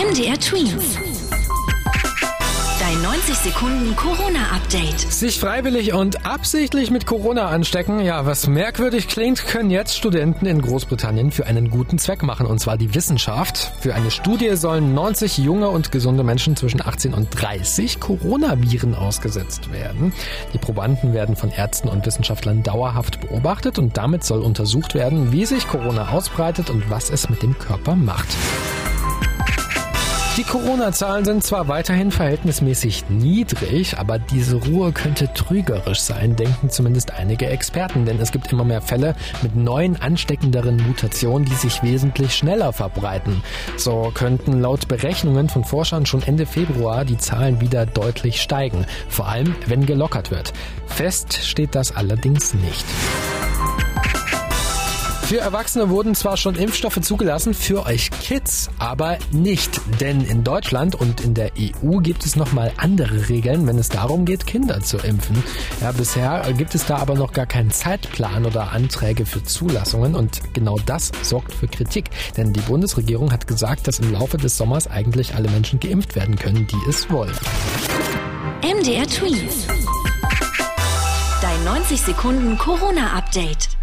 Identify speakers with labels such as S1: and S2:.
S1: MDR Twins. Dein 90 Sekunden Corona-Update.
S2: Sich freiwillig und absichtlich mit Corona anstecken, ja, was merkwürdig klingt, können jetzt Studenten in Großbritannien für einen guten Zweck machen, und zwar die Wissenschaft. Für eine Studie sollen 90 junge und gesunde Menschen zwischen 18 und 30 Coronaviren ausgesetzt werden. Die Probanden werden von Ärzten und Wissenschaftlern dauerhaft beobachtet und damit soll untersucht werden, wie sich Corona ausbreitet und was es mit dem Körper macht. Die Corona-Zahlen sind zwar weiterhin verhältnismäßig niedrig, aber diese Ruhe könnte trügerisch sein, denken zumindest einige Experten, denn es gibt immer mehr Fälle mit neuen ansteckenderen Mutationen, die sich wesentlich schneller verbreiten. So könnten laut Berechnungen von Forschern schon Ende Februar die Zahlen wieder deutlich steigen, vor allem wenn gelockert wird. Fest steht das allerdings nicht. Für Erwachsene wurden zwar schon Impfstoffe zugelassen, für euch Kids aber nicht. Denn in Deutschland und in der EU gibt es nochmal andere Regeln, wenn es darum geht, Kinder zu impfen. Ja, bisher gibt es da aber noch gar keinen Zeitplan oder Anträge für Zulassungen und genau das sorgt für Kritik. Denn die Bundesregierung hat gesagt, dass im Laufe des Sommers eigentlich alle Menschen geimpft werden können, die es wollen.
S1: MDR Twins. Dein 90 Sekunden Corona-Update.